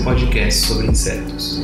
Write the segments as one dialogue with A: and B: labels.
A: seu podcast sobre insetos.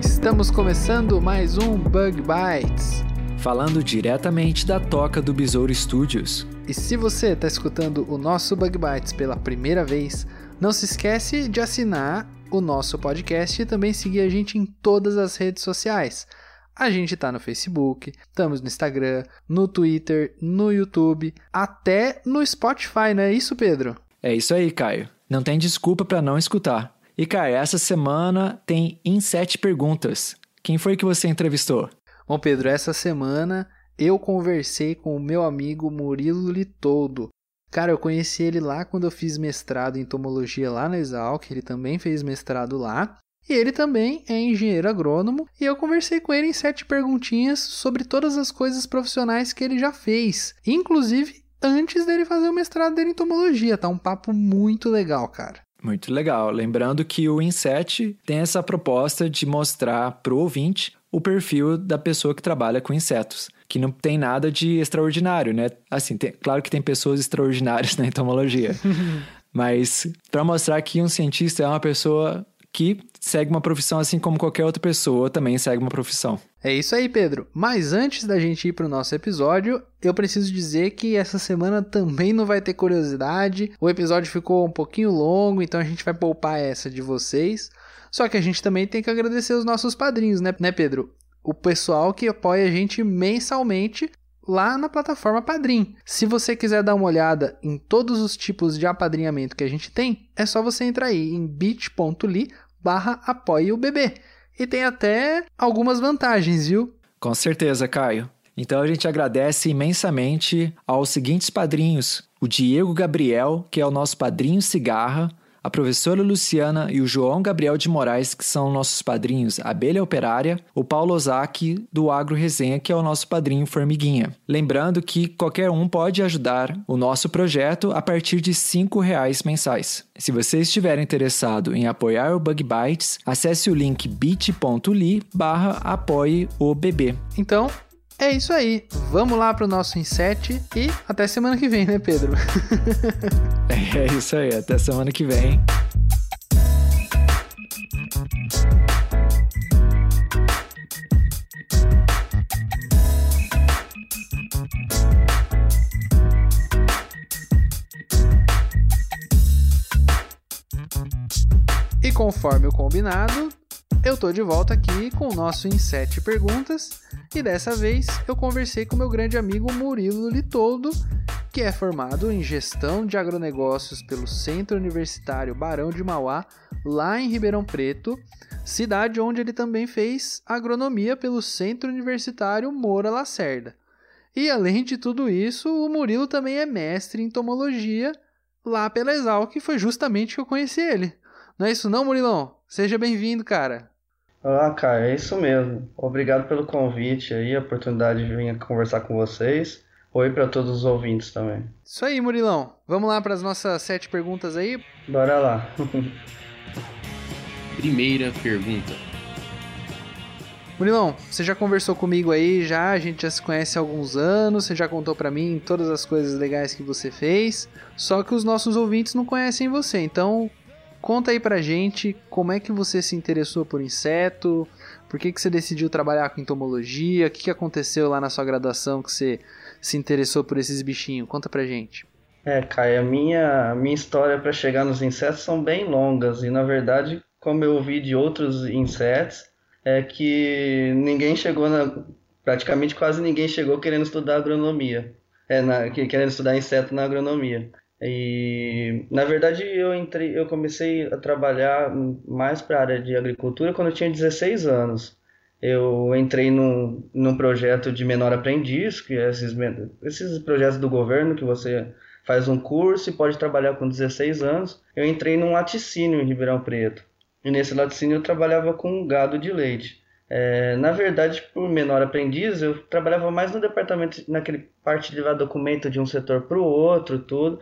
B: Estamos começando mais um Bug Bites.
C: Falando diretamente da toca do Besouro Studios.
B: E se você está escutando o nosso Bug Bites pela primeira vez, não se esquece de assinar o nosso podcast e também seguir a gente em todas as redes sociais. A gente está no Facebook, estamos no Instagram, no Twitter, no YouTube, até no Spotify, não é isso, Pedro?
C: É isso aí, Caio. Não tem desculpa para não escutar. E, Caio, essa semana tem em sete perguntas. Quem foi que você entrevistou?
B: Bom, Pedro, essa semana eu conversei com o meu amigo Murilo Litoldo. Cara, eu conheci ele lá quando eu fiz mestrado em entomologia lá na Exalc, ele também fez mestrado lá. E ele também é engenheiro agrônomo, e eu conversei com ele em sete perguntinhas sobre todas as coisas profissionais que ele já fez, inclusive antes dele fazer o mestrado dele em entomologia. Tá um papo muito legal, cara.
C: Muito legal. Lembrando que o Inset tem essa proposta de mostrar pro ouvinte o perfil da pessoa que trabalha com insetos, que não tem nada de extraordinário, né? Assim, tem- claro que tem pessoas extraordinárias na entomologia, mas para mostrar que um cientista é uma pessoa que segue uma profissão assim como qualquer outra pessoa também segue uma profissão.
B: É isso aí, Pedro. Mas antes da gente ir para o nosso episódio, eu preciso dizer que essa semana também não vai ter curiosidade. O episódio ficou um pouquinho longo, então a gente vai poupar essa de vocês. Só que a gente também tem que agradecer os nossos padrinhos, né, né Pedro? O pessoal que apoia a gente mensalmente lá na plataforma Padrim. Se você quiser dar uma olhada em todos os tipos de apadrinhamento que a gente tem, é só você entrar aí em bit.ly barra apoie o bebê. E tem até algumas vantagens, viu?
C: Com certeza, Caio. Então a gente agradece imensamente aos seguintes padrinhos: o Diego Gabriel, que é o nosso padrinho cigarra, a professora Luciana e o João Gabriel de Moraes, que são nossos padrinhos Abelha Operária, o Paulo Ozaki do Agro Resenha, que é o nosso padrinho Formiguinha. Lembrando que qualquer um pode ajudar o nosso projeto a partir de 5 reais mensais. Se você estiver interessado em apoiar o Bug Bites, acesse o link bit.ly barra apoie o bebê.
B: Então, é isso aí. Vamos lá pro nosso inset e até semana que vem, né, Pedro?
C: É isso aí, até semana que vem.
B: E conforme o combinado, eu tô de volta aqui com o nosso em sete perguntas. E dessa vez eu conversei com meu grande amigo Murilo Litoldo, que é formado em gestão de agronegócios pelo Centro Universitário Barão de Mauá, lá em Ribeirão Preto, cidade onde ele também fez agronomia pelo Centro Universitário Moura Lacerda. E além de tudo isso, o Murilo também é mestre em entomologia lá pela Exalc, que foi justamente que eu conheci ele. Não é isso não, Murilão? Seja bem-vindo, cara.
D: Ah, cara, é isso mesmo. Obrigado pelo convite aí, a oportunidade de vir conversar com vocês. Oi para todos os ouvintes também.
B: Isso aí, Murilão. Vamos lá para as nossas sete perguntas aí?
D: Bora lá.
A: Primeira pergunta.
B: Murilão, você já conversou comigo aí, já, a gente já se conhece há alguns anos, você já contou para mim todas as coisas legais que você fez, só que os nossos ouvintes não conhecem você, então conta aí pra gente como é que você se interessou por inseto, por que, que você decidiu trabalhar com entomologia, o que, que aconteceu lá na sua graduação que você se interessou por esses bichinhos, conta pra gente.
D: É, Caio, a minha, a minha história para chegar nos insetos são bem longas e, na verdade, como eu ouvi de outros insetos, é que ninguém chegou na. Praticamente quase ninguém chegou querendo estudar agronomia. É, na, que- querendo estudar inseto na agronomia. E na verdade eu entrei, eu comecei a trabalhar mais para a área de agricultura quando eu tinha 16 anos. eu entrei num, num projeto de menor aprendiz, que é esses, esses projetos do governo que você faz um curso e pode trabalhar com 16 anos. Eu entrei num laticínio em Ribeirão Preto. E nesse laticínio eu trabalhava com gado de leite. É, na verdade, por menor aprendiz, eu trabalhava mais no departamento, naquele parte de levar documento de um setor para o outro, tudo.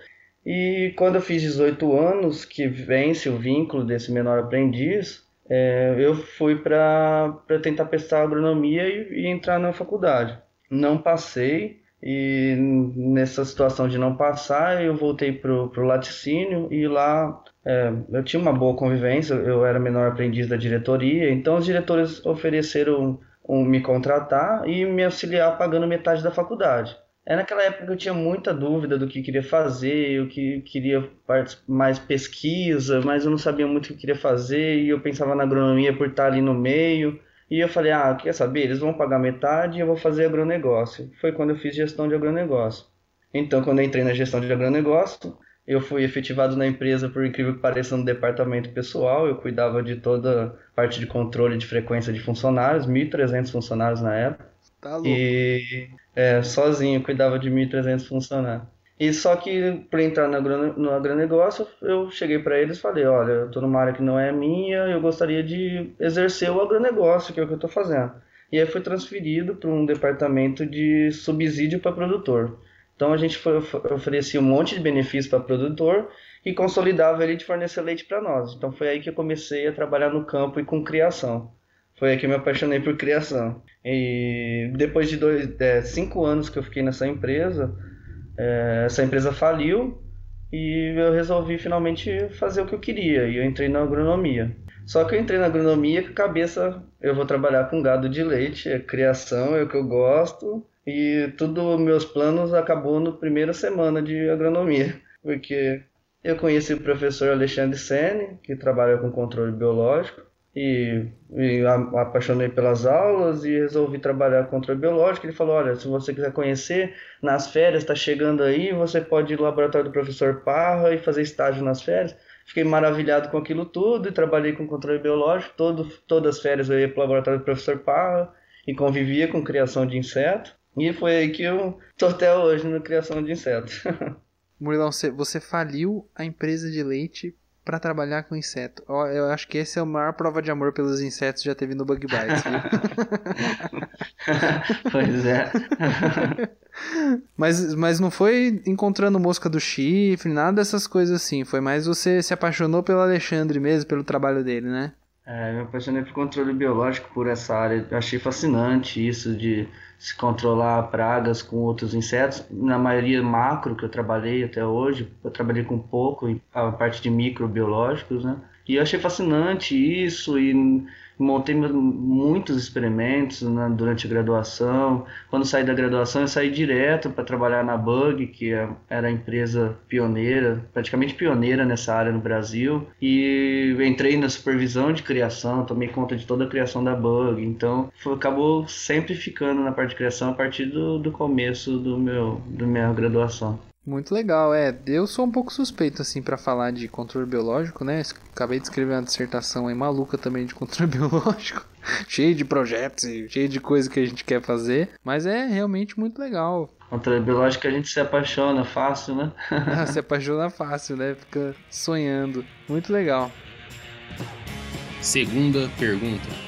D: E quando eu fiz 18 anos, que vence o vínculo desse menor aprendiz, é, eu fui para tentar prestar agronomia e, e, entrar na faculdade. Não passei, e nessa situação de não passar, eu voltei para o laticínio e lá é, eu tinha uma boa convivência, eu era menor aprendiz da diretoria, então os diretores ofereceram um, me contratar e me auxiliar pagando metade da faculdade. É naquela época que eu tinha muita dúvida do que queria fazer, eu que queria mais pesquisa, mas eu não sabia muito o que queria fazer e eu pensava na agronomia por estar ali no meio. E eu falei, ah, quer saber? Eles vão pagar metade e eu vou fazer agronegócio. Foi quando eu fiz gestão de agronegócio. Então, quando eu entrei na gestão de agronegócio, eu fui efetivado na empresa, por incrível que pareça, no departamento pessoal. Eu cuidava de toda a parte de controle de frequência de funcionários, 1.300 funcionários na época.
B: Tá louco.
D: E é, sozinho cuidava de 1.300 funcionários. E só que para entrar no, agro, no agronegócio, eu cheguei para eles e falei: olha, eu estou numa área que não é minha, eu gostaria de exercer o agronegócio, que é o que eu estou fazendo. E aí fui transferido para um departamento de subsídio para produtor. Então a gente foi, oferecia um monte de benefícios para produtor e consolidava ele de fornecer leite para nós. Então foi aí que eu comecei a trabalhar no campo e com criação. Foi aí que eu me apaixonei por criação. E depois de dois, é, cinco anos que eu fiquei nessa empresa, é, essa empresa faliu e eu resolvi finalmente fazer o que eu queria. E eu entrei na agronomia. Só que eu entrei na agronomia com a cabeça, eu vou trabalhar com gado de leite, é criação, é o que eu gosto. E tudo meus planos acabou na primeira semana de agronomia, porque eu conheci o professor Alexandre Sene, que trabalha com controle biológico, e, e apaixonei pelas aulas e resolvi trabalhar controle biológico. Ele falou: Olha, se você quiser conhecer, nas férias está chegando aí, você pode ir no laboratório do professor Parra e fazer estágio nas férias. Fiquei maravilhado com aquilo tudo e trabalhei com controle biológico. Todo, todas as férias eu ia para o laboratório do professor Parra e convivia com criação de insetos. E foi aí que eu tô até hoje na criação de insetos.
B: Murilão, você faliu a empresa de leite para trabalhar com inseto. Eu acho que esse é a maior prova de amor pelos insetos que já teve no Bug Bites.
D: pois é.
B: mas, mas não foi encontrando mosca do chifre, nada dessas coisas assim. Foi mais você se apaixonou pelo Alexandre mesmo, pelo trabalho dele, né?
D: É, me apaixonei por controle biológico por essa área. Eu achei fascinante isso de se controlar pragas com outros insetos. Na maioria macro que eu trabalhei até hoje, eu trabalhei com pouco a parte de microbiológicos, né? E eu achei fascinante isso e montei muitos experimentos né, durante a graduação. Quando saí da graduação, eu saí direto para trabalhar na Bug, que é, era a empresa pioneira, praticamente pioneira nessa área no Brasil. E entrei na supervisão de criação, tomei conta de toda a criação da Bug. Então, foi, acabou sempre ficando na parte de criação a partir do, do começo do meu, da minha graduação.
B: Muito legal, é. Eu sou um pouco suspeito, assim, para falar de controle biológico, né? Acabei de escrever uma dissertação aí maluca também de controle biológico. cheio de projetos e cheio de coisa que a gente quer fazer. Mas é realmente muito legal.
D: Controle biológico a gente se apaixona fácil, né?
B: ah, se apaixona fácil, né? Fica sonhando. Muito legal.
A: Segunda pergunta.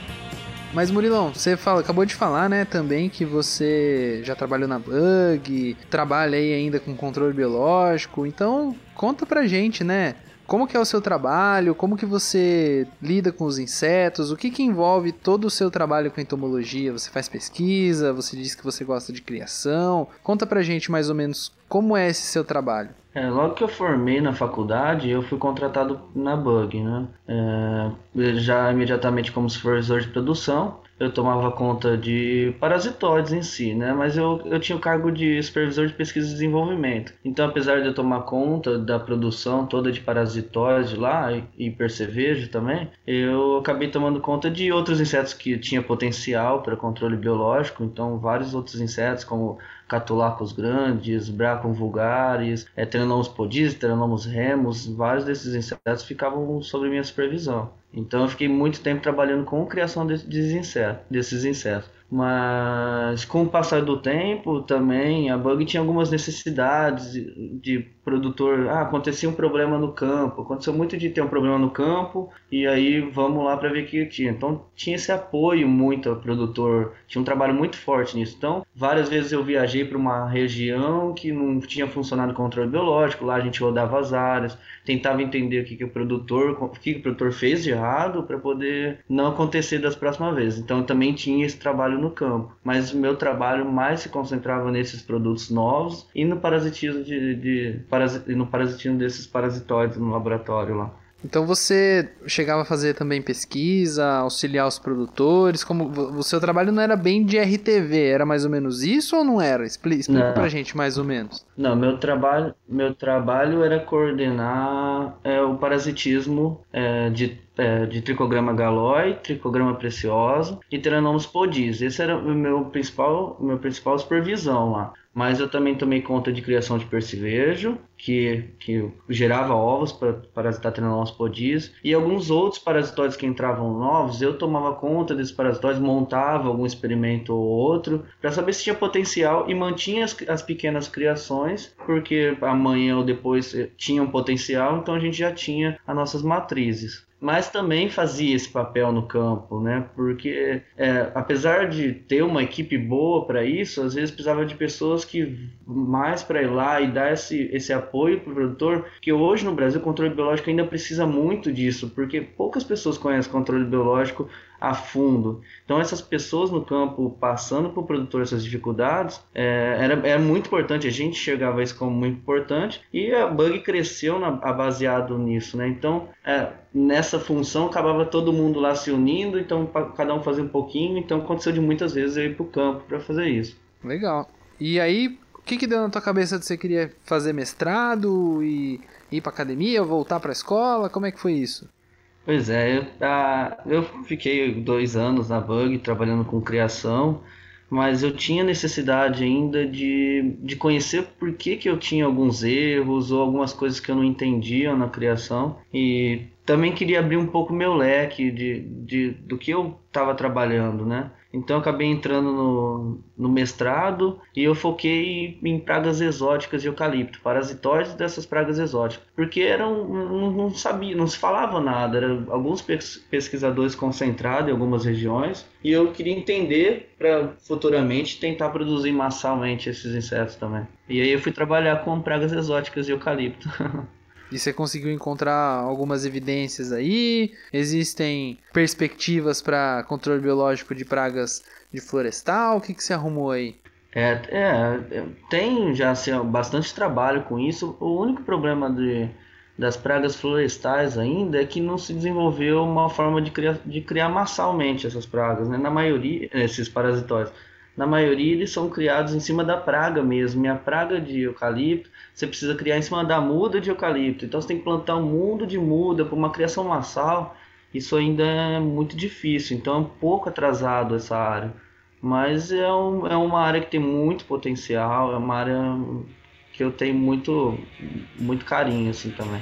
B: Mas Murilão, você fala, acabou de falar, né, também que você já trabalhou na Bug, trabalha aí ainda com controle biológico. Então, conta pra gente, né? Como que é o seu trabalho? Como que você lida com os insetos? O que que envolve todo o seu trabalho com entomologia? Você faz pesquisa? Você diz que você gosta de criação? Conta pra gente mais ou menos como é esse seu trabalho.
D: É, logo que eu formei na faculdade, eu fui contratado na Bug, né? É, já imediatamente como supervisor de produção, eu tomava conta de parasitóides em si, né? Mas eu, eu tinha o cargo de supervisor de pesquisa e desenvolvimento. Então, apesar de eu tomar conta da produção toda de parasitóides lá e, e percevejo também, eu acabei tomando conta de outros insetos que tinham potencial para controle biológico. Então, vários outros insetos como catulacos grandes, bracon vulgares, é, Terenomos podis, Terenomos remus, vários desses insetos ficavam sob minha supervisão. Então eu fiquei muito tempo trabalhando com criação desses insetos, desses insetos. Mas com o passar do tempo também a Bug tinha algumas necessidades de produtor, ah, acontecia um problema no campo, aconteceu muito de ter um problema no campo e aí vamos lá para ver o que tinha. Então tinha esse apoio muito ao produtor, tinha um trabalho muito forte nisso. Então várias vezes eu viajei para uma região que não tinha funcionado controle biológico, lá a gente rodava as áreas, tentava entender o que, que o produtor, o que, que o produtor fez de errado para poder não acontecer das próximas vezes. Então também tinha esse trabalho no campo, mas o meu trabalho mais se concentrava nesses produtos novos e no parasitismo de, de no parasitismo desses parasitóides no laboratório lá.
B: Então você chegava a fazer também pesquisa, auxiliar os produtores, como o seu trabalho não era bem de RTV, era mais ou menos isso ou não era? Explica, explica não. pra gente mais ou menos.
D: Não, meu trabalho, meu trabalho era coordenar é, o parasitismo é, de é, de tricograma galói, tricograma preciosa e teranomus podis. Esse era o meu principal, meu principal supervisão lá. Mas eu também tomei conta de criação de percevejo, que, que gerava ovos para parasitar podis, e alguns outros parasitóides que entravam novos, eu tomava conta desses parasitóides, montava algum experimento ou outro, para saber se tinha potencial e mantinha as, as pequenas criações, porque amanhã ou depois eh, tinham potencial, então a gente já tinha as nossas matrizes mas também fazia esse papel no campo, né? Porque é, apesar de ter uma equipe boa para isso, às vezes precisava de pessoas que mais para ir lá e dar esse, esse apoio para o produtor, que hoje no Brasil o controle biológico ainda precisa muito disso, porque poucas pessoas conhecem controle biológico a fundo. Então essas pessoas no campo passando para o produtor essas dificuldades é, era, era muito importante. A gente enxergava isso como muito importante e a Bug cresceu na, baseado nisso, né? Então é, nessa função acabava todo mundo lá se unindo, então cada um fazia um pouquinho. Então aconteceu de muitas vezes eu ir para o campo para fazer isso.
B: Legal. E aí, o que, que deu na tua cabeça de você queria fazer mestrado e ir para academia, voltar para a escola? Como é que foi isso?
D: Pois é, eu, ah, eu fiquei dois anos na Bug trabalhando com criação, mas eu tinha necessidade ainda de, de conhecer por que, que eu tinha alguns erros ou algumas coisas que eu não entendia na criação e também queria abrir um pouco meu leque de, de, do que eu estava trabalhando, né? Então acabei entrando no, no mestrado e eu foquei em pragas exóticas de eucalipto, parasitóides dessas pragas exóticas, porque eram não, não sabia, não se falava nada, eram alguns pesquisadores concentrados em algumas regiões e eu queria entender para futuramente tentar produzir massalmente esses insetos também. E aí eu fui trabalhar com pragas exóticas de eucalipto.
B: E você conseguiu encontrar algumas evidências aí? Existem perspectivas para controle biológico de pragas de florestal? O que, que você arrumou aí?
D: É, é, tem já assim, bastante trabalho com isso. O único problema de, das pragas florestais ainda é que não se desenvolveu uma forma de criar, de criar massalmente essas pragas, né? Na maioria, esses parasitóides na maioria eles são criados em cima da praga mesmo. E a praga de eucalipto, você precisa criar em cima da muda de eucalipto. Então você tem que plantar um mundo de muda para uma criação massal. Isso ainda é muito difícil, então é um pouco atrasado essa área. Mas é, um, é uma área que tem muito potencial, é uma área que eu tenho muito, muito carinho assim também.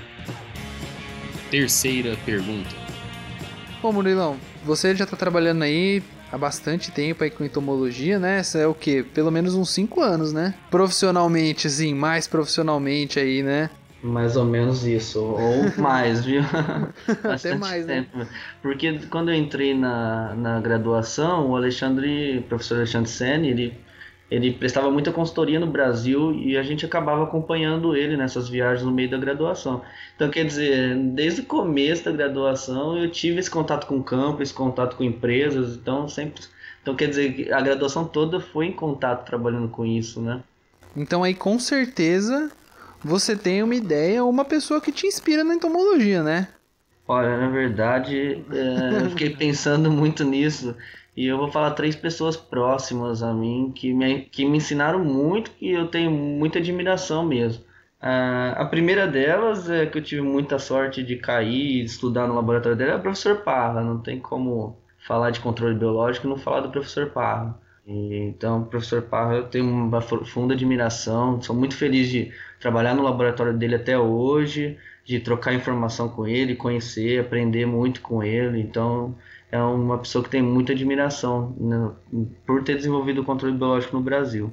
A: Terceira pergunta.
B: Bom, Murilão, você já está trabalhando aí há bastante tempo aí com entomologia, né? Essa é o que? Pelo menos uns 5 anos, né? Profissionalmente, assim, mais profissionalmente aí, né?
D: Mais ou menos isso, ou mais, viu?
B: Até mais, né? tempo. né?
D: Porque quando eu entrei na, na graduação, o Alexandre, o professor Alexandre Senni, ele ele prestava muita consultoria no Brasil e a gente acabava acompanhando ele nessas viagens no meio da graduação. Então, quer dizer, desde o começo da graduação eu tive esse contato com o campo, esse contato com empresas, então sempre. Então, quer dizer, a graduação toda foi em contato trabalhando com isso, né?
B: Então, aí com certeza você tem uma ideia, uma pessoa que te inspira na entomologia, né?
D: Olha, na verdade, é, eu fiquei pensando muito nisso. E eu vou falar três pessoas próximas a mim que me, que me ensinaram muito e eu tenho muita admiração mesmo. Uh, a primeira delas é que eu tive muita sorte de cair e estudar no laboratório dela é o professor Parra. Não tem como falar de controle biológico e não falar do professor Parra. Então, professor Parra, eu tenho uma profunda admiração, sou muito feliz de trabalhar no laboratório dele até hoje, de trocar informação com ele, conhecer, aprender muito com ele. Então, é uma pessoa que tem muita admiração né, por ter desenvolvido o controle biológico no Brasil.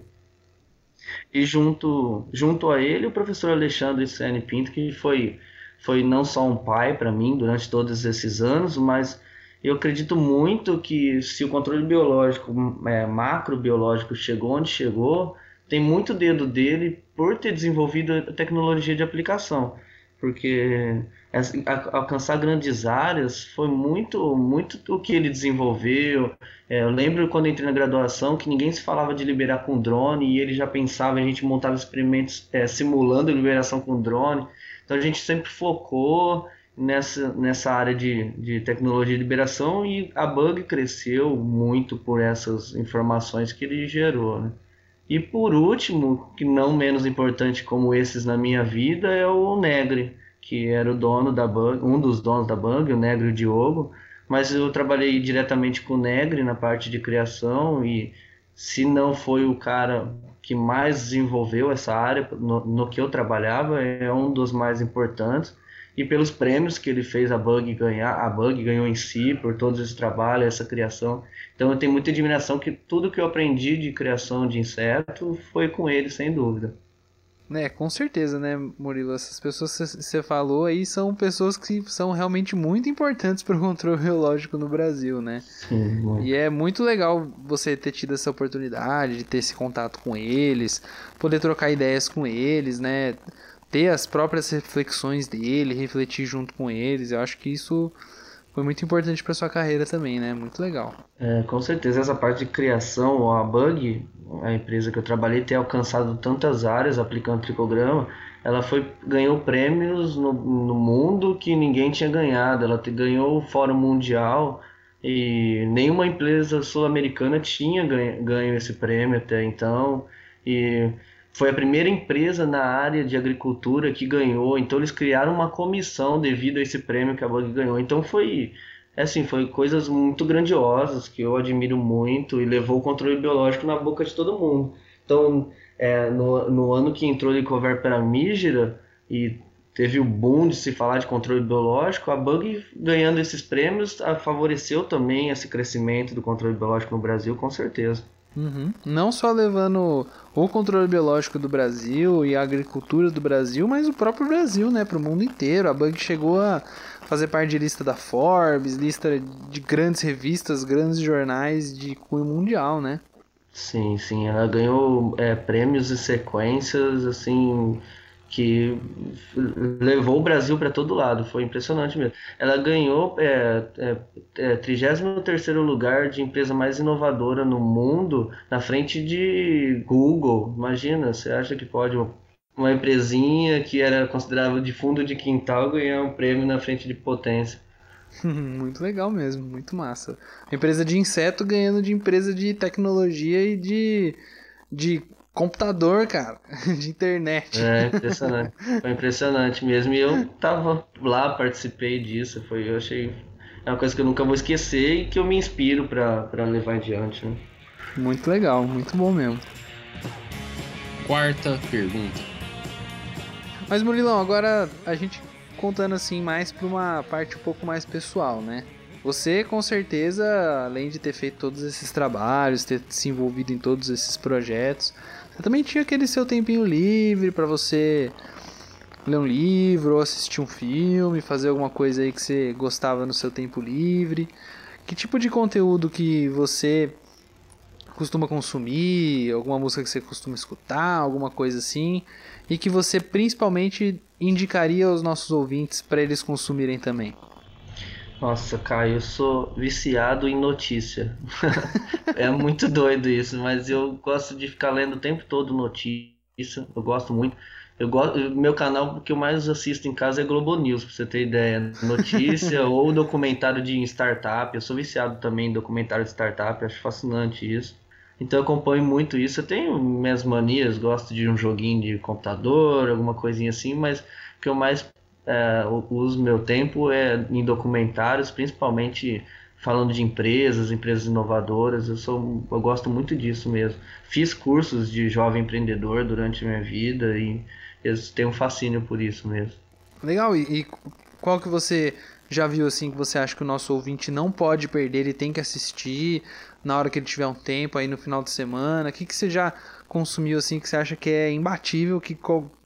D: E junto, junto a ele, o professor Alexandre Sene Pinto, que foi, foi não só um pai para mim durante todos esses anos, mas eu acredito muito que se o controle biológico, é, macrobiológico, chegou onde chegou, tem muito dedo dele por ter desenvolvido a tecnologia de aplicação. Porque alcançar grandes áreas foi muito muito o que ele desenvolveu. É, eu lembro quando entrei na graduação que ninguém se falava de liberar com drone e ele já pensava, a gente montava experimentos é, simulando liberação com drone. Então a gente sempre focou nessa, nessa área de, de tecnologia de liberação e a Bug cresceu muito por essas informações que ele gerou. Né? E por último, que não menos importante como esses na minha vida, é o Negre que era o dono da Bug, um dos donos da Bug, o Negro Diogo, mas eu trabalhei diretamente com o Negre na parte de criação e se não foi o cara que mais desenvolveu essa área no, no que eu trabalhava, é um dos mais importantes e pelos prêmios que ele fez a Bug ganhar, a Bug ganhou em si por todos esse trabalho, essa criação. Então eu tenho muita admiração que tudo que eu aprendi de criação de inseto foi com ele, sem dúvida.
B: É, com certeza, né, Murilo? Essas pessoas que você falou aí são pessoas que são realmente muito importantes para o controle biológico no Brasil, né? Sim, e é muito legal você ter tido essa oportunidade de ter esse contato com eles, poder trocar ideias com eles, né? Ter as próprias reflexões dele, refletir junto com eles. Eu acho que isso foi muito importante para sua carreira também, né? Muito legal.
D: É, com certeza essa parte de criação, a Bug, a empresa que eu trabalhei ter alcançado tantas áreas aplicando tricograma, ela foi ganhou prêmios no, no mundo que ninguém tinha ganhado. Ela te, ganhou o Fórum Mundial e nenhuma empresa sul-americana tinha ganho, ganho esse prêmio até então. E foi a primeira empresa na área de agricultura que ganhou. Então eles criaram uma comissão devido a esse prêmio que a Bug ganhou. Então foi é assim, foi coisas muito grandiosas que eu admiro muito e levou o controle biológico na boca de todo mundo. Então, é, no, no ano que entrou o Licover para Mígera e teve o boom de se falar de controle biológico, a Bug ganhando esses prêmios favoreceu também esse crescimento do controle biológico no Brasil, com certeza.
B: Uhum. Não só levando o controle biológico do Brasil e a agricultura do Brasil, mas o próprio Brasil, né, para o mundo inteiro. A Bug chegou a fazer parte de lista da Forbes, lista de grandes revistas, grandes jornais de cunho mundial, né?
D: Sim, sim, ela ganhou é, prêmios e sequências assim que levou o Brasil para todo lado, foi impressionante mesmo. Ela ganhou é, é, é, 33 lugar de empresa mais inovadora no mundo, na frente de Google. Imagina, você acha que pode uma empresinha que era considerada de fundo de quintal ganhar um prêmio na frente de potência.
B: muito legal mesmo, muito massa. Empresa de inseto ganhando de empresa de tecnologia e de, de computador, cara, de internet.
D: É, impressionante. Foi impressionante mesmo. E eu tava lá, participei disso. Foi, eu achei. É uma coisa que eu nunca vou esquecer e que eu me inspiro para levar adiante. Né?
B: Muito legal, muito bom mesmo.
A: Quarta pergunta.
B: Mas Murilão, agora a gente contando assim mais para uma parte um pouco mais pessoal, né? Você com certeza, além de ter feito todos esses trabalhos, ter se envolvido em todos esses projetos, você também tinha aquele seu tempinho livre para você ler um livro, ou assistir um filme, fazer alguma coisa aí que você gostava no seu tempo livre. Que tipo de conteúdo que você costuma consumir, alguma música que você costuma escutar, alguma coisa assim, e que você principalmente indicaria aos nossos ouvintes para eles consumirem também?
D: Nossa, Caio, eu sou viciado em notícia. é muito doido isso, mas eu gosto de ficar lendo o tempo todo notícia. Eu gosto muito. Eu gosto, meu canal que eu mais assisto em casa é Globo News, pra você ter ideia. Notícia ou documentário de startup. Eu sou viciado também em documentário de startup, acho fascinante isso. Então eu acompanho muito isso. Eu tenho minhas manias, gosto de um joguinho de computador, alguma coisinha assim, mas o que eu mais é, uso meu tempo é em documentários, principalmente falando de empresas, empresas inovadoras. Eu sou, eu gosto muito disso mesmo. Fiz cursos de jovem empreendedor durante a minha vida e eu tenho um fascínio por isso mesmo.
B: Legal. E, e qual que você já viu assim que você acha que o nosso ouvinte não pode perder, ele tem que assistir na hora que ele tiver um tempo aí no final de semana? O que, que você já consumiu assim que você acha que é imbatível, que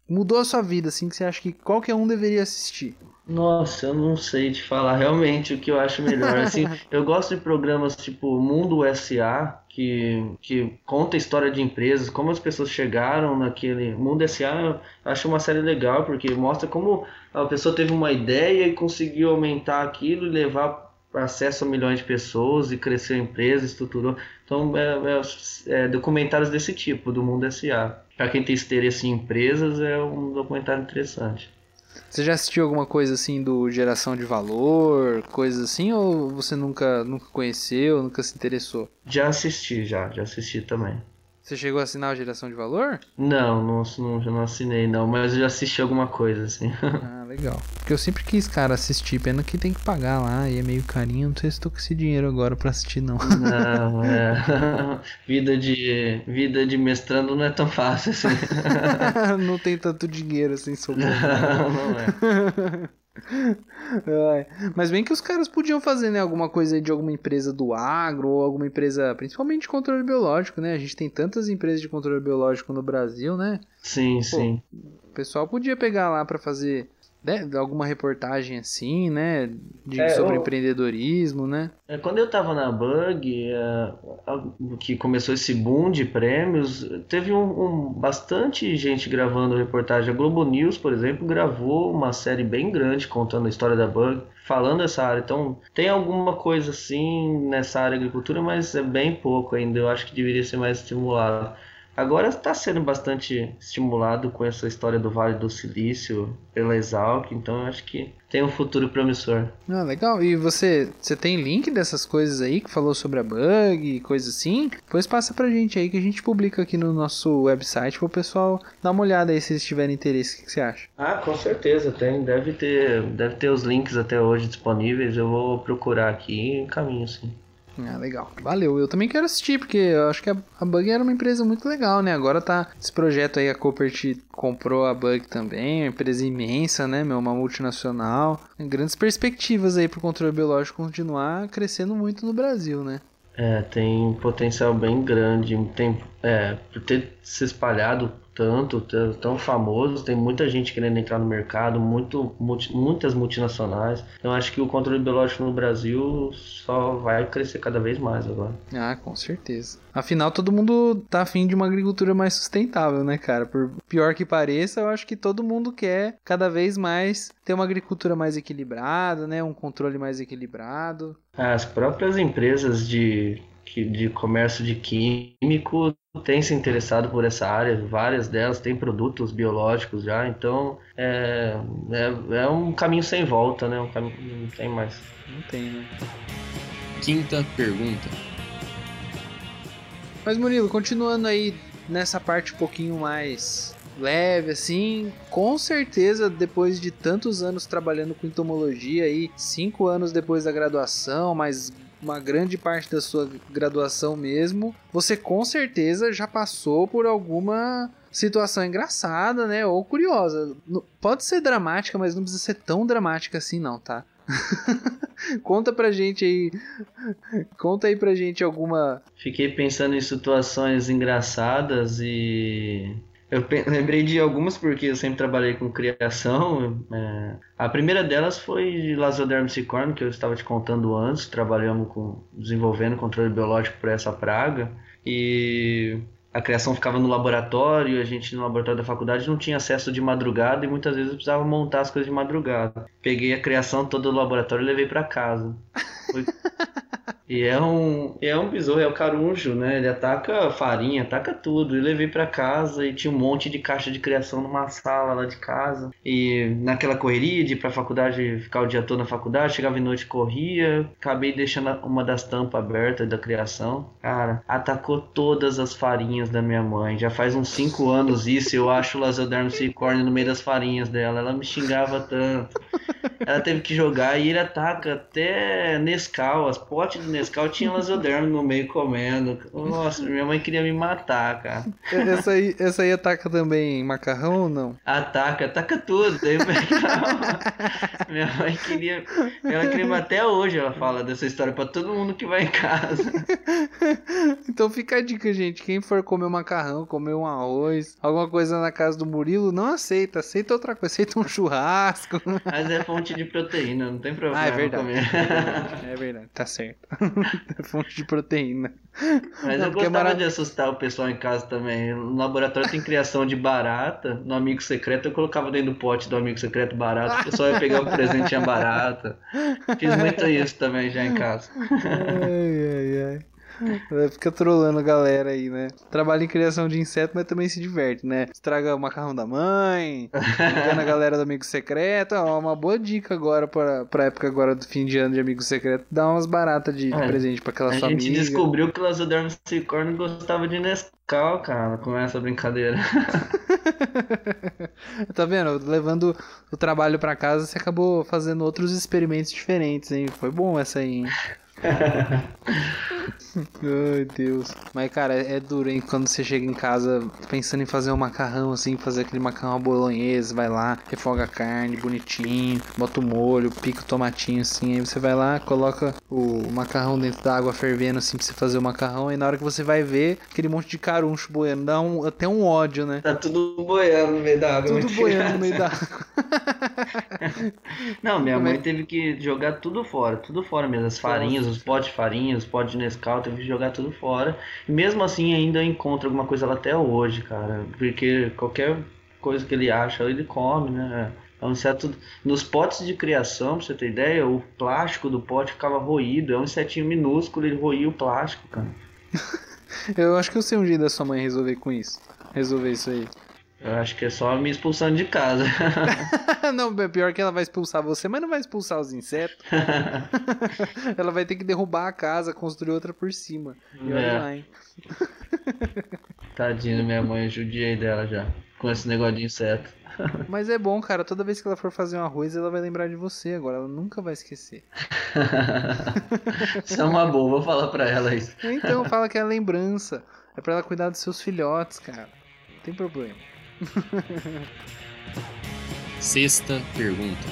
B: mudou a sua vida assim, que você acha que qualquer um deveria assistir?
D: Nossa, eu não sei te falar realmente o que eu acho melhor. Assim, eu gosto de programas tipo Mundo SA, que, que conta a história de empresas, como as pessoas chegaram naquele. Mundo SA eu acho uma série legal, porque mostra como a pessoa teve uma ideia e conseguiu aumentar aquilo e levar acesso a milhões de pessoas e cresceu a empresa, estruturou. Então, é, é, é documentários desse tipo, do Mundo SA. Para quem tem interesse em empresas, é um documentário interessante.
B: Você já assistiu alguma coisa assim do geração de valor, coisas assim, ou você nunca, nunca conheceu, nunca se interessou?
D: Já assisti, já, já assisti também.
B: Você chegou a assinar a geração de valor?
D: Não, não, não, não assinei não, mas eu já assisti alguma coisa, assim.
B: ah, legal. Porque eu sempre quis, cara, assistir, pena que tem que pagar lá e é meio carinho, não sei se tô com esse dinheiro agora pra assistir, não.
D: Não, é. vida de, vida de mestrando não é tão fácil assim.
B: não tem tanto dinheiro assim sobrando.
D: Não, não é.
B: Mas bem que os caras podiam fazer, né? Alguma coisa de alguma empresa do agro ou alguma empresa, principalmente de controle biológico, né? A gente tem tantas empresas de controle biológico no Brasil, né?
D: Sim, Pô, sim.
B: O pessoal podia pegar lá para fazer né, alguma reportagem assim, né? De,
D: é,
B: sobre
D: eu,
B: empreendedorismo, né?
D: É, quando eu tava na Bug, é, que começou esse boom de prêmios, teve um, um, bastante gente gravando reportagem. A Globo News, por exemplo, gravou uma série bem grande contando a história da Bug, falando dessa área. Então, tem alguma coisa assim nessa área de agricultura, mas é bem pouco ainda. Eu acho que deveria ser mais estimulado. Agora está sendo bastante estimulado com essa história do Vale do Silício pela Exalc, então eu acho que tem um futuro promissor.
B: Ah, legal. E você, você tem link dessas coisas aí que falou sobre a bug e coisas assim? Depois passa pra gente aí que a gente publica aqui no nosso website para o pessoal dar uma olhada aí se eles tiverem interesse. O que você acha?
D: Ah, com certeza tem. Deve ter, deve ter os links até hoje disponíveis. Eu vou procurar aqui em caminho, sim.
B: Ah, legal. Valeu. Eu também quero assistir, porque eu acho que a, Bug era uma empresa muito legal, né? Agora tá esse projeto aí, a Copert comprou a Bug também, uma empresa imensa, né, meu? Uma multinacional. Grandes perspectivas aí pro controle biológico continuar crescendo muito no Brasil, né?
D: É, tem um potencial bem grande. Tem, é, por ter se espalhado tanto, tão famoso, tem muita gente querendo entrar no mercado, muito, multi, muitas multinacionais. Então acho que o controle biológico no Brasil só vai crescer cada vez mais agora.
B: Ah, com certeza. Afinal, todo mundo tá afim de uma agricultura mais sustentável, né, cara? Por pior que pareça, eu acho que todo mundo quer cada vez mais ter uma agricultura mais equilibrada, né? Um controle mais equilibrado.
D: As próprias empresas de de comércio de químico têm se interessado por essa área, várias delas têm produtos biológicos já, então é, é, é um caminho sem volta, né? Um caminho, não tem mais.
B: Não tem, né?
E: Quinta pergunta.
B: Mas Murilo, continuando aí nessa parte um pouquinho mais leve, assim. Com certeza, depois de tantos anos trabalhando com entomologia aí, cinco anos depois da graduação, mais uma grande parte da sua graduação mesmo, você com certeza já passou por alguma situação engraçada, né? Ou curiosa. Pode ser dramática, mas não precisa ser tão dramática assim, não, tá? Conta pra gente aí. Conta aí pra gente alguma.
D: Fiquei pensando em situações engraçadas e eu lembrei de algumas porque eu sempre trabalhei com criação. É, a primeira delas foi de Lazoderm cicorn, que eu estava te contando antes. Trabalhamos com desenvolvendo controle biológico para essa praga e a criação ficava no laboratório. A gente no laboratório da faculdade não tinha acesso de madrugada e muitas vezes eu precisava montar as coisas de madrugada. Peguei a criação toda do laboratório e levei para casa. E é um, é um besouro, é o carunjo, né? Ele ataca farinha, ataca tudo. Eu levei para casa e tinha um monte de caixa de criação numa sala lá de casa. E naquela correria de ir pra faculdade, ficar o dia todo na faculdade, chegava de noite corria, acabei deixando uma das tampas abertas da criação. Cara, atacou todas as farinhas da minha mãe. Já faz uns 5 anos isso, eu acho o Lazoderm Cicorne no meio das farinhas dela. Ela me xingava tanto. ela teve que jogar e ele ataca até Nescau. As potes de tinha lasodermo no meio comendo. Nossa, minha mãe queria me matar, cara.
B: Essa aí, essa aí ataca também macarrão ou não?
D: Ataca, ataca tudo. Minha mãe queria. Ela queria até hoje, ela fala dessa história pra todo mundo que vai em casa.
B: Então fica a dica, gente. Quem for comer macarrão, comer um arroz, alguma coisa na casa do Murilo, não aceita. Aceita outra coisa. Aceita um churrasco.
D: Mas é fonte de proteína, não tem problema
B: Ah, é verdade.
D: comer.
B: É verdade, tá certo. Fonte de proteína.
D: Mas
B: Não,
D: eu
B: é
D: gostava de assustar o pessoal em casa também. No laboratório tem criação de barata. No amigo secreto eu colocava dentro do pote do amigo secreto barata. O pessoal ia pegar o presente tinha barata. Fiz muito isso também já em casa.
B: Ai, ai, ai. Vai ficar trolando a galera aí, né? Trabalha em criação de inseto, mas também se diverte, né? Estraga o macarrão da mãe, engana a galera do amigo secreto. Ó, uma boa dica agora pra, pra época agora do fim de ano de amigo secreto. Dá umas baratas de, de
D: É,
B: presente pra aquela
D: A
B: sua
D: gente
B: amiga.
D: descobriu que o Lazodermo Cicorno gostava de Nescau, cara, com essa brincadeira.
B: Tá vendo? Levando o trabalho pra casa, você acabou fazendo outros experimentos diferentes, hein? Foi bom essa aí, hein? Ai, Deus. Mas, cara, é é duro, hein? Quando você chega em casa pensando em fazer um macarrão, assim, fazer aquele macarrão bolonhesa, vai lá, refoga a carne bonitinho, bota o molho, pica o tomatinho, assim, aí você vai lá, coloca o macarrão dentro da água fervendo, assim, pra você fazer o macarrão, e na hora que você vai ver, aquele monte de caruncho boiando, dá um, até um ódio, né?
D: Tá tudo boiando no meio da água.
B: Tudo boiando no meio da água.
D: Não, minha
B: Como é
D: mãe teve que jogar tudo fora, tudo fora mesmo. As farinhas, os potes de farinha, os potes de Nescau, teve que jogar tudo fora. E mesmo assim ainda encontra alguma coisa lá até hoje, cara. Porque qualquer coisa que ele acha, ele come, né? É um inseto. Nos potes de criação, pra você ter ideia, o plástico do pote ficava roído. É um insetinho minúsculo, ele roía o plástico, cara.
B: Eu acho que eu sei um jeito da sua mãe resolver com isso. Resolver isso aí.
D: Eu acho que é só me expulsando de casa.
B: não, é pior que ela vai expulsar você, mas não vai expulsar os insetos. ela vai ter que derrubar a casa, construir outra por cima. E olha
D: É.
B: lá, hein?
D: Tadinha da minha mãe, eu judiei dela já. Com esse negócio de inseto.
B: Mas é bom, cara. Toda vez que ela for fazer um arroz, ela vai lembrar de você. Agora ela nunca vai esquecer.
D: Isso é uma boa, vou falar pra ela isso.
B: Então fala que é lembrança. É pra ela cuidar dos seus filhotes, cara. Não tem problema.
E: Sexta pergunta.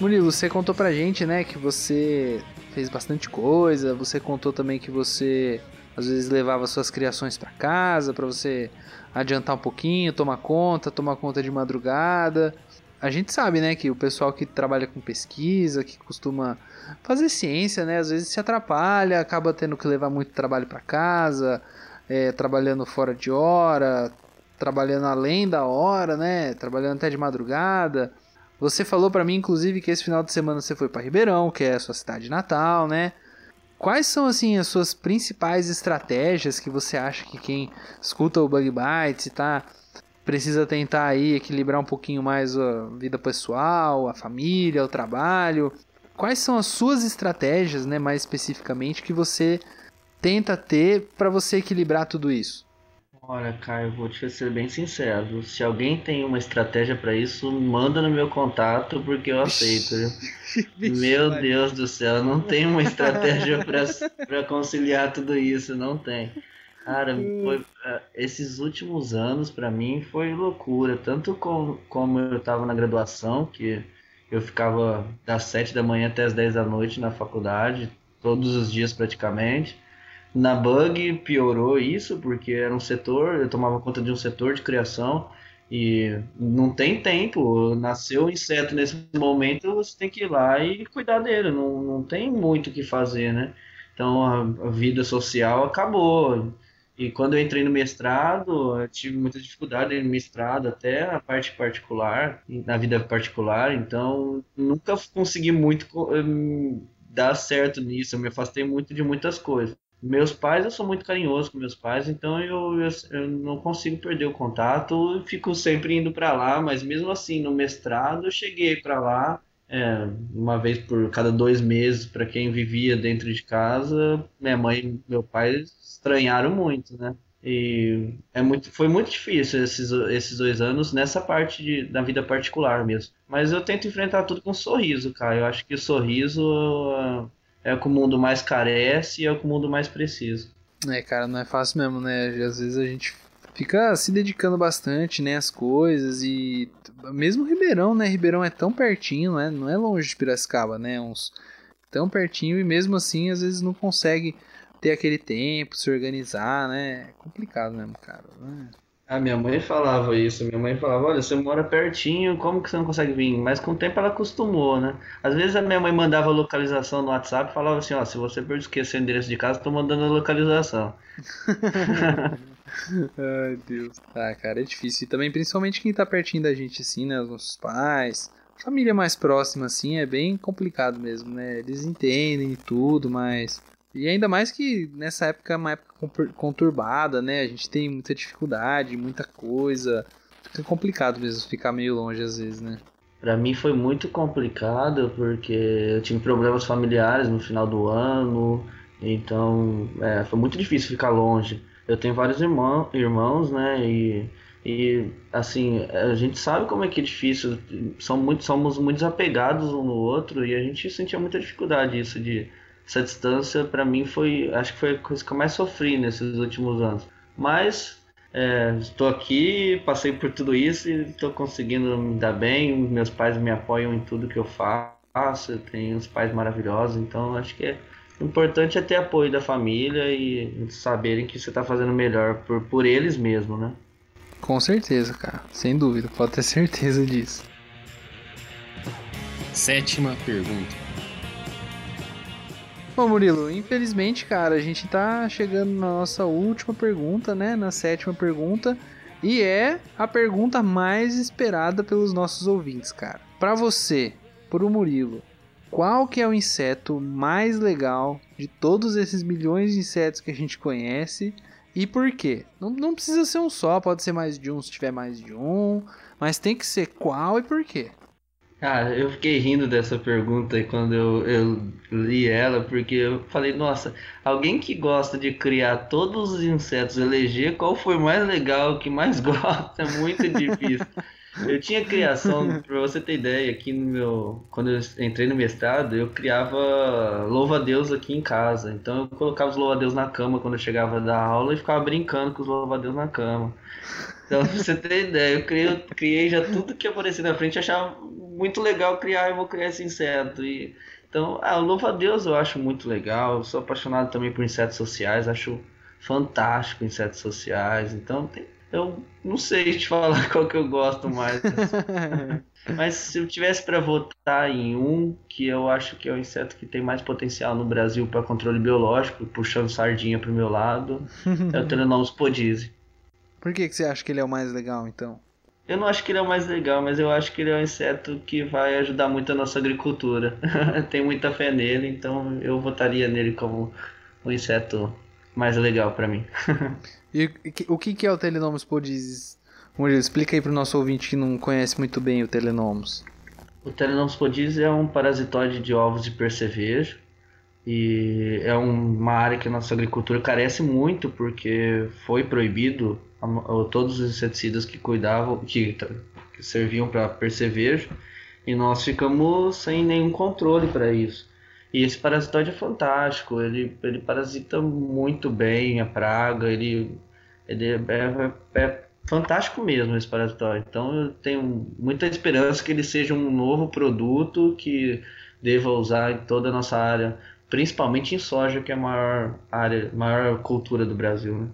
B: Murilo, você contou pra gente, né, que você fez bastante coisa. Você contou também que você às vezes levava suas criações pra casa pra você adiantar um pouquinho, tomar conta, tomar conta de madrugada. A gente sabe, né, que o pessoal que trabalha com pesquisa, que costuma fazer ciência, né, às vezes se atrapalha, acaba tendo que levar muito trabalho pra casa, é, trabalhando fora de hora, trabalhando além da hora, né, trabalhando até de madrugada. Você falou pra mim, inclusive, que esse final de semana você foi pra Ribeirão, que é a sua cidade natal, né? Quais são, assim, as suas principais estratégias que você acha que quem escuta o Bug Bites tá precisa tentar aí equilibrar um pouquinho mais a vida pessoal, a família, o trabalho? Quais são as suas estratégias, né, mais especificamente, que você tenta ter pra você equilibrar tudo isso?
D: Olha, Caio, vou te ser bem sincero. Se alguém tem uma estratégia pra isso, manda no meu contato porque eu aceito. Meu Deus do céu, não tem uma estratégia pra conciliar tudo isso, não tem. Cara, foi- eh, esses últimos anos pra mim foi loucura, tanto com, como eu tava na graduação, que eu ficava das 7 da manhã até as 10 da noite na faculdade, todos os dias praticamente. Na Bug piorou isso, porque era um setor, eu tomava conta de um setor de criação e não tem tempo. Nasceu o inseto nesse momento, você tem que ir lá e cuidar dele, não, não tem muito o que fazer, né? Então a, a vida social acabou. E quando eu entrei no mestrado, eu tive muita dificuldade no mestrado, até a parte particular, na vida particular, então nunca consegui muito hum, dar certo nisso, eu me afastei muito de muitas coisas. Meus pais, eu sou muito carinhoso com meus pais, então eu, eu, eu não consigo perder o contato, fico sempre indo para lá, mas mesmo assim, no mestrado, eu cheguei para lá é, uma vez por cada dois meses, para quem vivia dentro de casa, minha mãe e meu pai estranharam muito, né? E é muito, foi muito difícil esses, esses dois anos nessa parte de, da vida particular mesmo. Mas eu tento enfrentar tudo com um sorriso, cara. Eu acho que o sorriso é o que o mundo mais carece e é o que o mundo mais precisa.
B: É, cara, não é fácil mesmo, né? Às vezes a gente fica se dedicando bastante, né, às coisas e mesmo Ribeirão, né? Ribeirão é tão pertinho, né? Não é longe de Piracicaba, né? Uns tão pertinho e mesmo assim às vezes não consegue ter aquele tempo, se organizar, né? É complicado mesmo, cara. Né?
D: A minha mãe falava isso. Minha mãe falava: Olha, você mora pertinho, como que você não consegue vir? Mas com o tempo ela acostumou, né? Às vezes a minha mãe mandava localização no WhatsApp e falava assim: Ó, se você esquecer o endereço de casa, tô mandando a localização.
B: Ai, Deus. Tá, cara, é difícil. E também, principalmente quem tá pertinho da gente, assim, né? Os nossos pais. Família mais próxima, assim, é bem complicado mesmo, né? Eles entendem tudo, mas e ainda mais que nessa época é uma época conturbada, né? A gente tem muita dificuldade, muita coisa. Fica complicado mesmo ficar meio longe às vezes, né?
D: Para mim foi muito complicado porque eu tive problemas familiares no final do ano, então é, foi muito difícil ficar longe. Eu tenho vários irmão, irmãos, né? E, e assim, a gente sabe como é que é difícil. São muito, somos muito desapegados um no outro e a gente sentia muita dificuldade isso de essa distância para mim foi, acho que foi a coisa que eu mais sofri nesses últimos anos. Mas é, estou aqui, passei por tudo isso e estou conseguindo me dar bem. Meus pais me apoiam em tudo que eu faço. Eu tenho uns pais maravilhosos, então acho que é o importante é ter apoio da família e saberem que você está fazendo melhor por, por eles mesmo, né?
B: Com certeza, cara. Sem dúvida, pode ter certeza disso.
E: Sétima pergunta.
B: Bom, Murilo, infelizmente, cara, a gente tá chegando na nossa última pergunta, né? Na sétima pergunta. E é a pergunta mais esperada pelos nossos ouvintes, cara. Para você, pro Murilo, qual que é o inseto mais legal de todos esses milhões de insetos que a gente conhece e por quê? Não, não precisa ser um só, pode ser mais de um se tiver mais de um, mas tem que ser qual e por quê?
D: Cara, eu fiquei rindo dessa pergunta quando eu, eu li ela, porque eu falei, nossa, alguém que gosta de criar todos os insetos, eleger qual foi mais legal, que mais gosta, é muito difícil. Eu tinha criação, pra você ter ideia, aqui no meu. Quando eu entrei no mestrado, eu criava louva-a-Deus aqui em casa. Então eu colocava os louva-a-Deus na cama quando eu chegava da aula e ficava brincando com os louva-a-Deus na cama. Então, pra você ter ideia, eu criei, eu criei já tudo que aparecia na frente, achava muito legal criar, eu vou criar esse inseto. E, então, ah, louva a Deus eu acho muito legal. Eu sou apaixonado também por insetos sociais, acho fantástico insetos sociais. Então, tem, eu não sei te falar qual que eu gosto mais. Mas se eu tivesse para votar em um que eu acho que é o inseto que tem mais potencial no Brasil para controle biológico, puxando sardinha pro meu lado, é o Telenomus podise.
B: Por que, que você acha que ele é o mais legal, então?
D: Eu não acho que ele é o mais legal, mas eu acho que ele é um inseto que vai ajudar muito a nossa agricultura. Tem muita fé nele, então eu votaria nele como o inseto mais legal para mim.
B: e o que é o Telenomus podizes? Murilo, explica aí para o nosso ouvinte que não conhece muito bem o Telenomus.
D: O Telenomus podizes é um parasitoide de ovos de percevejo e é uma área que a nossa agricultura carece muito porque foi proibido todos os inseticidas que cuidavam, que, que serviam para percevejo, e nós ficamos sem nenhum controle para isso. E esse parasitóide é fantástico, ele, ele parasita muito bem a praga, ele, ele é, é, é fantástico mesmo esse parasitóide. Então eu tenho muita esperança que ele seja um novo produto que deva usar em toda a nossa área, principalmente em soja, que é a maior área, maior cultura do Brasil. Né?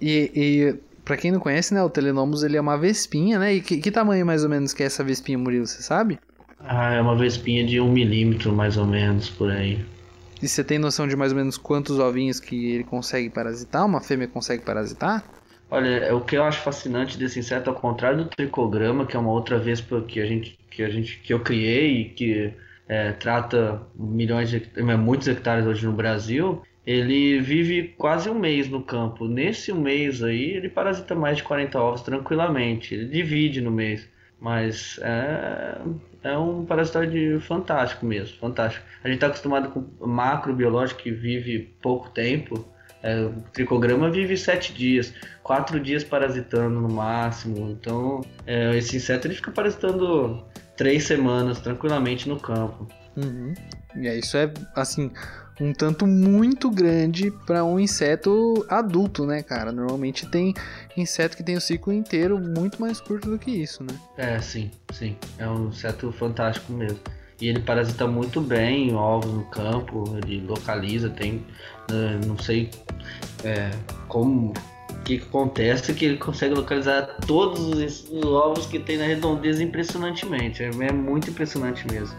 B: E, e Pra quem não conhece, né, o Telenomus ele é uma vespinha, né? E que, que tamanho mais ou menos que é essa vespinha, Murilo, você sabe?
D: Ah, é uma vespinha de um milímetro mais ou menos, por aí.
B: E você tem noção de mais ou menos quantos ovinhos que ele consegue parasitar? Uma fêmea consegue parasitar?
D: Olha, é, o que eu acho fascinante desse inseto, ao contrário do tricograma, que é uma outra vespa que a gente que a gente que eu criei e que é, trata milhões de muitos hectares hoje no Brasil, ele vive quase um mês no campo. Nesse mês aí, ele parasita mais de 40 ovos tranquilamente. Ele divide no mês. Mas é, é um parasitóide fantástico mesmo, fantástico. A gente está acostumado com macrobiológico que vive pouco tempo É, o tricograma vive sete dias, quatro dias parasitando no máximo. Então, é, esse inseto ele fica parasitando três semanas tranquilamente no campo.
B: Uhum. E aí, isso é, assim, um tanto muito grande para um inseto adulto, né, cara? Normalmente tem inseto que tem o ciclo inteiro muito mais curto do que isso, né?
D: É, sim, sim. É um inseto fantástico mesmo. E ele parasita muito bem ovos no campo, ele localiza, tem. né, não sei é, como. Que, acontece que ele consegue localizar todos os, os ovos que tem na redondeza impressionantemente. É, é muito impressionante mesmo.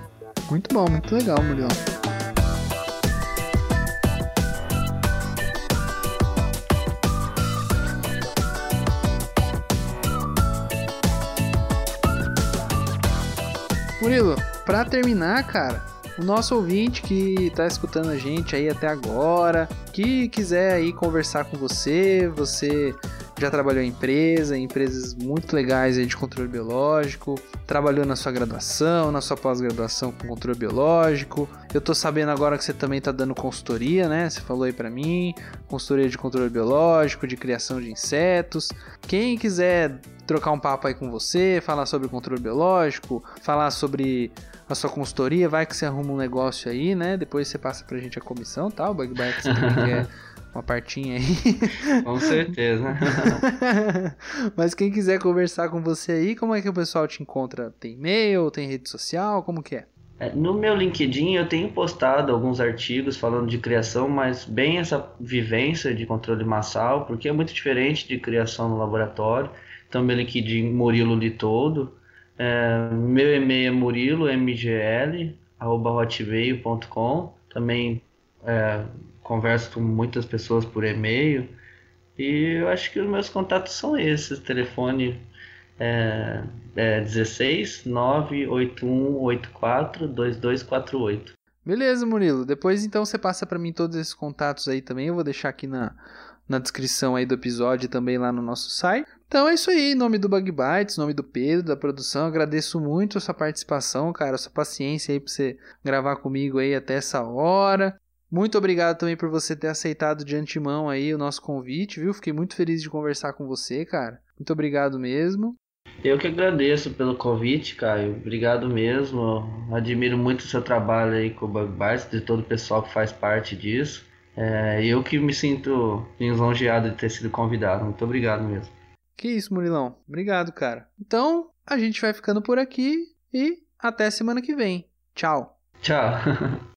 B: Muito bom, muito legal, Muriel. Murilo, pra terminar, cara, o nosso ouvinte que tá escutando a gente aí até agora, que quiser aí conversar com você, você já trabalhou em empresa, em empresas muito legais aí de controle biológico, trabalhou na sua graduação, na sua pós-graduação com controle biológico. Eu tô sabendo agora que você também tá dando consultoria, né? Você falou aí pra mim, consultoria de controle biológico, de criação de insetos. Quem quiser trocar um papo aí com você, falar sobre controle biológico, falar sobre a sua consultoria, vai que você arruma um negócio aí, né? Depois você passa pra gente a comissão, tá? O Bug Bites também quer uma partinha aí.
D: Com certeza.
B: Mas quem quiser conversar com você aí, como é que o pessoal te encontra? Tem e-mail, tem rede social, como que é?
D: É, No meu LinkedIn eu tenho postado alguns artigos falando de criação, mas bem essa vivência de controle massal, porque é muito diferente de criação no laboratório. Então meu LinkedIn Murilo Litodo. É, meu e-mail é murilomgl.hotmail.com. Também é, converso com muitas pessoas por e-mail. E eu acho que os meus contatos são esses. Telefone é, é 16 98184 2248.
B: Beleza, Murilo. Depois então você passa pra mim todos esses contatos aí também. Eu vou deixar aqui na, na descrição aí do episódio e também lá no nosso site. Então é isso aí, em nome do Bug Bites, nome do Pedro, da produção, agradeço muito a sua participação, cara, a sua paciência aí pra você gravar comigo aí até essa hora. Muito obrigado também por você ter aceitado de antemão aí o nosso convite, viu? Fiquei muito feliz de conversar com você, cara. Muito obrigado mesmo.
D: Eu que agradeço pelo convite, Caio. Obrigado mesmo. Admiro muito o seu trabalho aí com o Bug Bites, de todo o pessoal que faz parte disso. É, eu que me sinto lisonjeado de ter sido convidado. Muito obrigado mesmo.
B: Que isso, Murilão. Obrigado, cara. Então, a gente vai ficando por aqui e até semana que vem. Tchau.
D: Tchau.